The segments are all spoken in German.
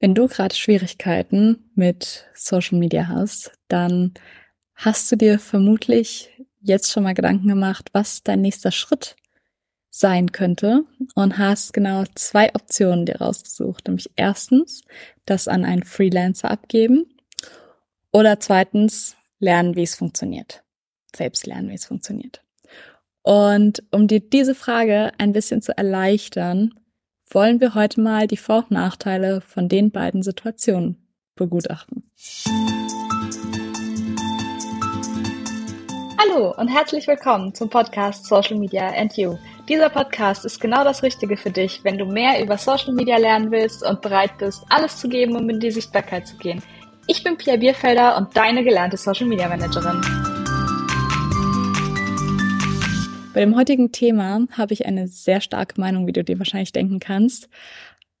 Wenn du gerade Schwierigkeiten mit Social Media hast, dann hast du dir vermutlich jetzt schon mal Gedanken gemacht, was dein nächster Schritt sein könnte und hast genau zwei Optionen dir rausgesucht. Nämlich erstens, das an einen Freelancer abgeben oder zweitens, lernen, wie es funktioniert. Selbst lernen, wie es funktioniert. Und um dir diese Frage ein bisschen zu erleichtern, wollen wir heute mal die Vor- und Nachteile von den beiden Situationen begutachten. Hallo und herzlich willkommen zum Podcast Social Media and You. Dieser Podcast ist genau das Richtige für dich, wenn du mehr über Social Media lernen willst und bereit bist, alles zu geben, um in die Sichtbarkeit zu gehen. Ich bin Pia Bierfelder und deine gelernte Social Media Managerin. Bei dem heutigen Thema habe ich eine sehr starke Meinung, wie du dir wahrscheinlich denken kannst.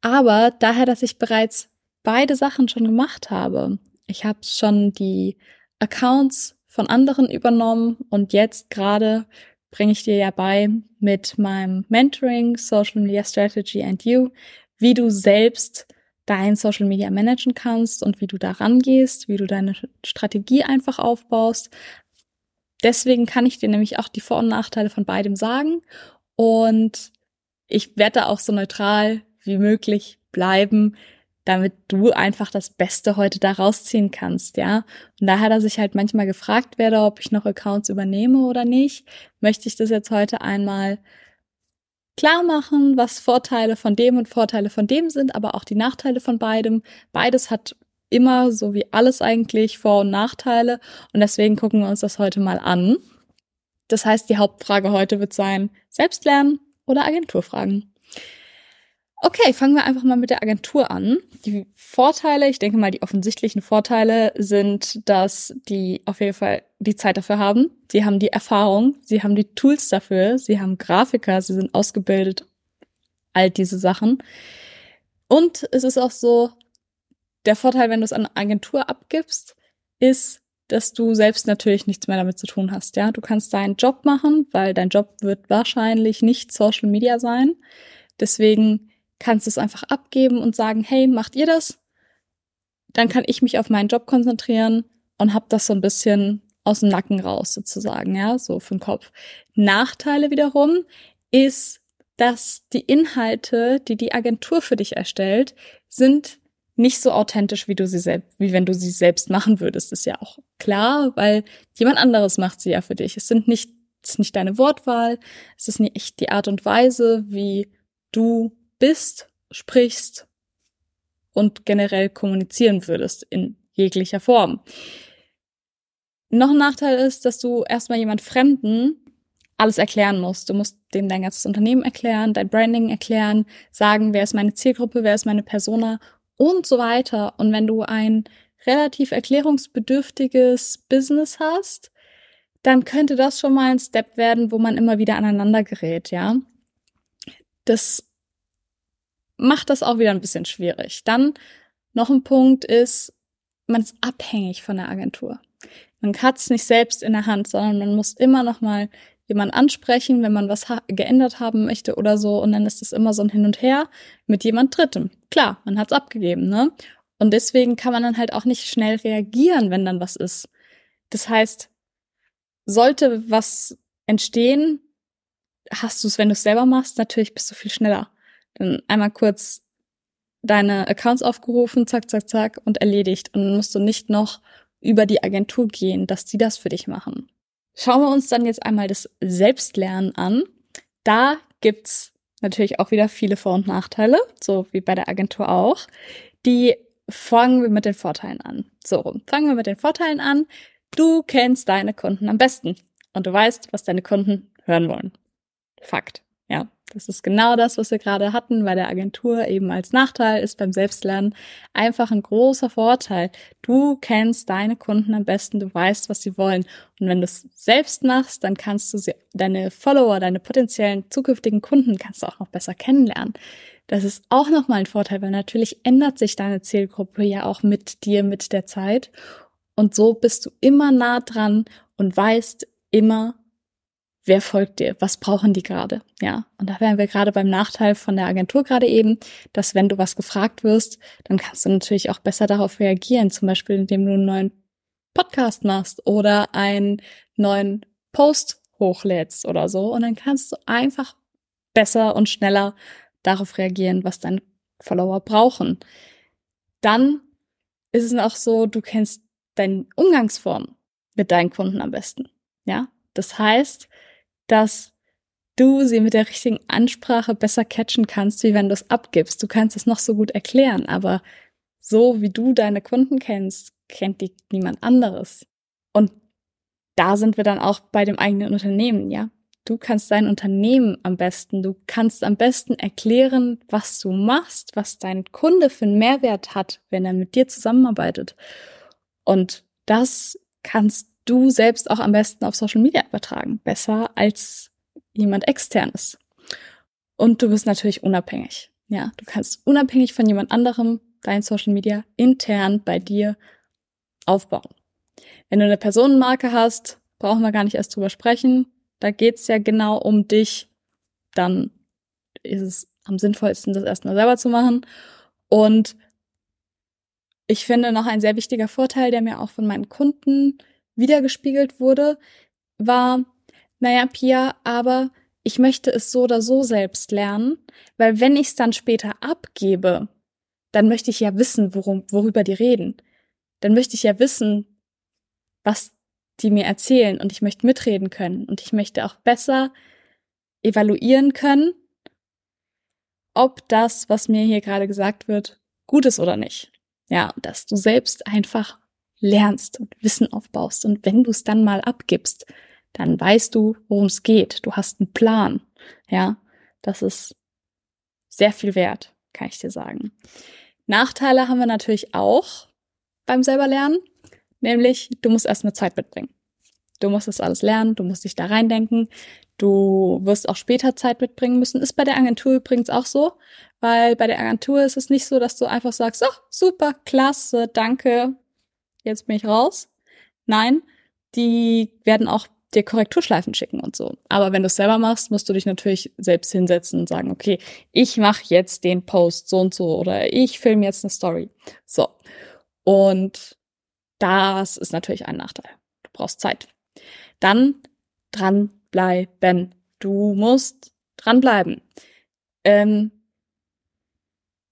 Aber daher, dass ich bereits beide Sachen schon gemacht habe. Ich habe schon die Accounts von anderen übernommen und jetzt gerade bringe ich dir ja bei mit meinem Mentoring Social Media Strategy and You, wie du selbst dein Social Media managen kannst und wie du da rangehst, wie du deine Strategie einfach aufbaust, Deswegen kann ich dir nämlich auch die Vor- und Nachteile von beidem sagen. Und ich werde auch so neutral wie möglich bleiben, damit du einfach das Beste heute da rausziehen kannst, ja. Und daher, dass ich halt manchmal gefragt werde, ob ich noch Accounts übernehme oder nicht, möchte ich das jetzt heute einmal klar machen, was Vorteile von dem und Vorteile von dem sind, aber auch die Nachteile von beidem. Beides hat immer, so wie alles eigentlich, Vor- und Nachteile. Und deswegen gucken wir uns das heute mal an. Das heißt, die Hauptfrage heute wird sein, Selbstlernen oder Agenturfragen. Okay, fangen wir einfach mal mit der Agentur an. Die Vorteile, ich denke mal, die offensichtlichen Vorteile sind, dass die auf jeden Fall die Zeit dafür haben. Sie haben die Erfahrung, sie haben die Tools dafür, sie haben Grafiker, sie sind ausgebildet, all diese Sachen. Und es ist auch so, der Vorteil, wenn du es an eine Agentur abgibst, ist, dass du selbst natürlich nichts mehr damit zu tun hast. Ja, du kannst deinen Job machen, weil dein Job wird wahrscheinlich nicht Social Media sein. Deswegen kannst du es einfach abgeben und sagen, hey, macht ihr das? Dann kann ich mich auf meinen Job konzentrieren und hab das so ein bisschen aus dem Nacken raus sozusagen, ja, so für den Kopf. Nachteile wiederum ist, dass die Inhalte, die die Agentur für dich erstellt, sind nicht so authentisch, wie du sie selbst, wie wenn du sie selbst machen würdest, ist ja auch klar, weil jemand anderes macht sie ja für dich. Es sind nicht, es ist nicht deine Wortwahl, es ist nicht die Art und Weise, wie du bist, sprichst und generell kommunizieren würdest in jeglicher Form. Noch ein Nachteil ist, dass du erstmal jemand Fremden alles erklären musst. Du musst dem dein ganzes Unternehmen erklären, dein Branding erklären, sagen, wer ist meine Zielgruppe, wer ist meine Persona und so weiter. Und wenn du ein relativ erklärungsbedürftiges Business hast, dann könnte das schon mal ein Step werden, wo man immer wieder aneinander gerät, ja. Das macht das auch wieder ein bisschen schwierig. Dann noch ein Punkt ist, man ist abhängig von der Agentur. Man hat es nicht selbst in der Hand, sondern man muss immer noch mal jemand ansprechen, wenn man was geändert haben möchte oder so. Und dann ist es immer so ein Hin und Her mit jemand Drittem. Klar, man hat's abgegeben, ne? Und deswegen kann man dann halt auch nicht schnell reagieren, wenn dann was ist. Das heißt, sollte was entstehen, hast du es, wenn du es selber machst, natürlich bist du viel schneller. Dann einmal kurz deine Accounts aufgerufen, zack, zack, zack und erledigt. Und dann musst du nicht noch über die Agentur gehen, dass die das für dich machen. Schauen wir uns dann jetzt einmal das Selbstlernen an. Da gibt's natürlich auch wieder viele Vor- und Nachteile, so wie bei der Agentur auch. Die fangen wir mit den Vorteilen an. So, fangen wir mit den Vorteilen an. Du kennst deine Kunden am besten und du weißt, was deine Kunden hören wollen. Fakt. Ja, das ist genau das, was wir gerade hatten bei der Agentur eben als Nachteil ist beim Selbstlernen einfach ein großer Vorteil. Du kennst deine Kunden am besten, du weißt, was sie wollen. Und wenn du es selbst machst, dann kannst du sie, deine Follower, deine potenziellen zukünftigen Kunden kannst du auch noch besser kennenlernen. Das ist auch nochmal ein Vorteil, weil natürlich ändert sich deine Zielgruppe ja auch mit dir, mit der Zeit. Und so bist du immer nah dran und weißt immer, wer folgt dir, was brauchen die gerade, ja. Und da wären wir gerade beim Nachteil von der Agentur gerade eben, dass wenn du was gefragt wirst, dann kannst du natürlich auch besser darauf reagieren, zum Beispiel indem du einen neuen Podcast machst oder einen neuen Post hochlädst oder so. Und dann kannst du einfach besser und schneller darauf reagieren, was deine Follower brauchen. Dann ist es auch so, du kennst deine Umgangsform mit deinen Kunden am besten. Ja, das heißt, dass du sie mit der richtigen Ansprache besser catchen kannst, wie wenn du es abgibst. Du kannst es noch so gut erklären, aber so wie du deine Kunden kennst, kennt die niemand anderes. Und da sind wir dann auch bei dem eigenen Unternehmen, ja. Du kannst dein Unternehmen am besten, du kannst am besten erklären, was du machst, was dein Kunde für einen Mehrwert hat, wenn er mit dir zusammenarbeitet. Und das kannst du selbst auch am besten auf Social Media übertragen. Besser als jemand externes. Und du bist natürlich unabhängig. Ja, du kannst unabhängig von jemand anderem dein Social Media intern bei dir aufbauen. Wenn du eine Personenmarke hast, brauchen wir gar nicht erst drüber sprechen. Da geht's ja genau um dich. Dann ist es am sinnvollsten, das erstmal selber zu machen. Und ich finde noch ein sehr wichtiger Vorteil, der mir auch von meinen Kunden wiedergespiegelt wurde, war, naja, Pia, aber ich möchte es so oder so selbst lernen, weil wenn ich es dann später abgebe, dann möchte ich ja wissen, worum, worüber die reden. Dann möchte ich ja wissen, was die mir erzählen und ich möchte mitreden können und ich möchte auch besser evaluieren können, ob das, was mir hier gerade gesagt wird, gut ist oder nicht. Ja, dass du selbst einfach lernst und Wissen aufbaust. Und wenn du es dann mal abgibst, dann weißt du, worum es geht. Du hast einen Plan. Ja, das ist sehr viel wert, kann ich dir sagen. Nachteile haben wir natürlich auch beim selber lernen, nämlich du musst erstmal Zeit mitbringen. Du musst das alles lernen, du musst dich da reindenken, du wirst auch später Zeit mitbringen müssen. Ist bei der Agentur übrigens auch so, weil bei der Agentur ist es nicht so, dass du einfach sagst, oh, super, klasse, danke, jetzt bin ich raus. Nein, die werden auch dir Korrekturschleifen schicken und so. Aber wenn du es selber machst, musst du dich natürlich selbst hinsetzen und sagen, okay, ich mache jetzt den Post so und so oder ich filme jetzt eine Story. So. Und das ist natürlich ein Nachteil. Du brauchst Zeit. Dann dranbleiben. Du musst dranbleiben. Ähm,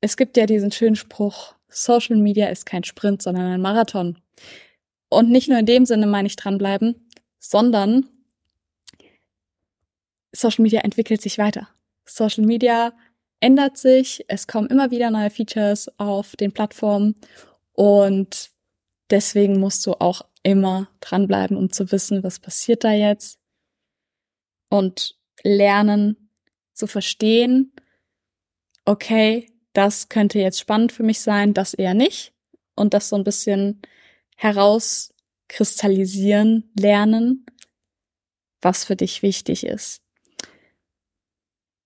es gibt ja diesen schönen Spruch, Social Media ist kein Sprint, sondern ein Marathon. Und nicht nur in dem Sinne meine ich dranbleiben, sondern Social Media entwickelt sich weiter. Social Media ändert sich, es kommen immer wieder neue Features auf den Plattformen und deswegen musst du auch immer dranbleiben, um zu wissen, was passiert da jetzt und lernen zu verstehen, okay, das könnte jetzt spannend für mich sein, das eher nicht. Und das so ein bisschen herauskristallisieren, lernen, was für dich wichtig ist.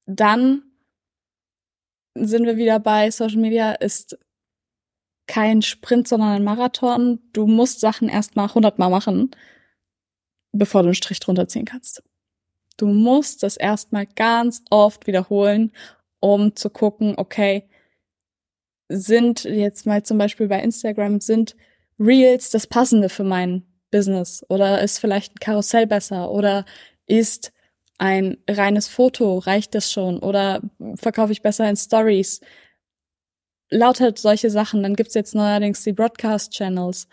Dann sind wir wieder bei Social Media ist kein Sprint, sondern ein Marathon. Du musst Sachen erstmal hundertmal machen, bevor du einen Strich drunter ziehen kannst. Du musst das erstmal ganz oft wiederholen, um zu gucken, okay, sind jetzt mal zum Beispiel bei Instagram, sind Reels das Passende für mein Business? Oder ist vielleicht ein Karussell besser? Oder ist ein reines Foto, reicht das schon? Oder verkaufe ich besser in Stories? Lauter solche Sachen. Dann gibt's jetzt neuerdings die Broadcast-Channels.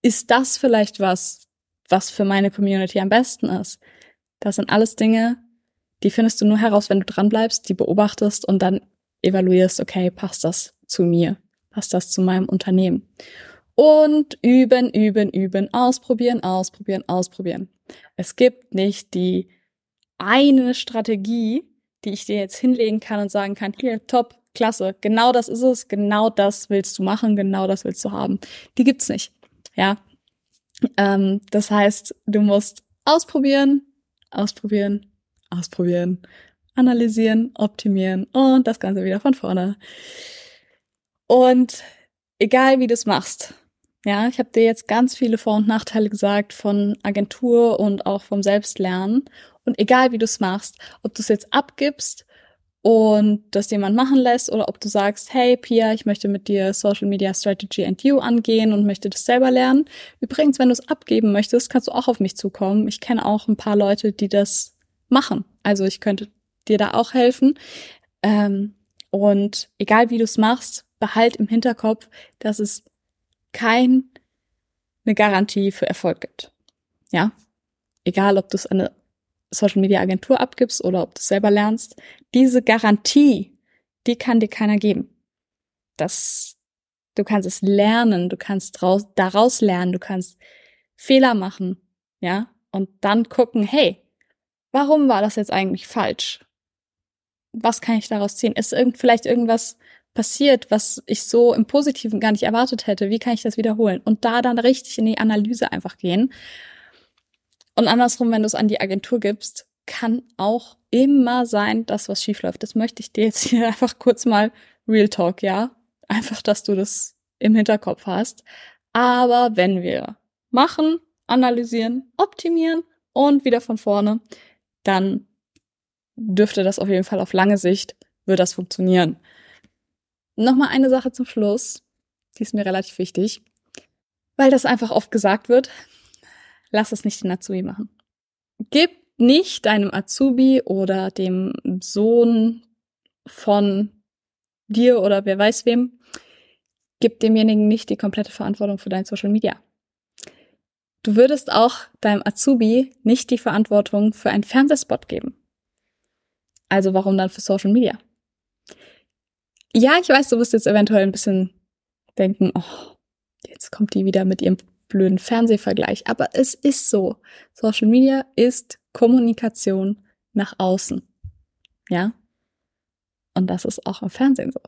Ist das vielleicht was, was für meine Community am besten ist? Das sind alles Dinge, die findest du nur heraus, wenn du dranbleibst, die beobachtest und dann evaluierst, okay, passt das zu mir? Passt das zu meinem Unternehmen? Und üben, üben, üben, ausprobieren, ausprobieren, ausprobieren. Es gibt nicht die eine Strategie, die ich dir jetzt hinlegen kann und sagen kann, hier, top, klasse, genau das ist es, genau das willst du machen, genau das willst du haben. Die gibt's nicht. Ja. Ähm, das heißt, du musst ausprobieren, ausprobieren, ausprobieren, analysieren, optimieren und das Ganze wieder von vorne. Und egal wie du es machst, ja, ich habe dir jetzt ganz viele Vor- und Nachteile gesagt von Agentur und auch vom Selbstlernen. Und egal wie du es machst, ob du es jetzt abgibst und das jemand machen lässt oder ob du sagst, hey Pia, ich möchte mit dir Social Media Strategy and You angehen und möchte das selber lernen. Übrigens, wenn du es abgeben möchtest, kannst du auch auf mich zukommen. Ich kenne auch ein paar Leute, die das machen. Also ich könnte dir da auch helfen. Ähm, und egal wie du es machst, behalt im Hinterkopf, dass es keine Garantie für Erfolg gibt. Ja, egal ob du es an eine Social Media Agentur abgibst oder ob du es selber lernst, diese Garantie, die kann dir keiner geben. Das, du kannst es lernen, du kannst draus, daraus lernen, du kannst Fehler machen, ja, und dann gucken, hey, warum war das jetzt eigentlich falsch? Was kann ich daraus ziehen? Ist irgend, vielleicht irgendwas passiert, was ich so im Positiven gar nicht erwartet hätte? Wie kann ich das wiederholen? Und da dann richtig in die Analyse einfach gehen und andersrum, wenn du es an die Agentur gibst, kann auch immer sein, dass was schief läuft. Das möchte ich dir jetzt hier einfach kurz mal Real Talk, ja? Einfach, dass du das im Hinterkopf hast. Aber wenn wir machen, analysieren, optimieren und wieder von vorne, dann dürfte das auf jeden Fall auf lange Sicht, wird das funktionieren. Nochmal eine Sache zum Schluss, die ist mir relativ wichtig, weil das einfach oft gesagt wird lass es nicht den Azubi machen. Gib nicht deinem Azubi oder dem Sohn von dir oder wer weiß wem, gib demjenigen nicht die komplette Verantwortung für dein Social Media. Du würdest auch deinem Azubi nicht die Verantwortung für einen Fernsehspot geben. Also warum dann für Social Media? Ja, ich weiß, du wirst jetzt eventuell ein bisschen denken, oh, jetzt kommt die wieder mit ihrem blöden Fernsehvergleich, aber es ist so. Social Media ist Kommunikation nach außen. Ja? Und das ist auch im Fernsehen so.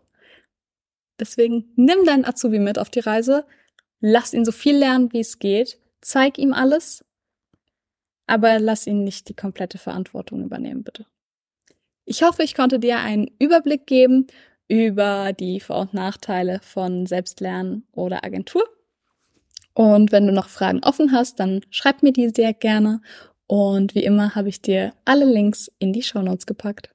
Deswegen nimm deinen Azubi mit auf die Reise, lass ihn so viel lernen, wie es geht, zeig ihm alles, aber lass ihn nicht die komplette Verantwortung übernehmen, bitte. Ich hoffe, ich konnte dir einen Überblick geben über die Vor- und Nachteile von Selbstlernen oder Agentur. Und wenn du noch Fragen offen hast, dann schreib mir die sehr gerne. Und wie immer habe ich dir alle Links in die Show Notes gepackt.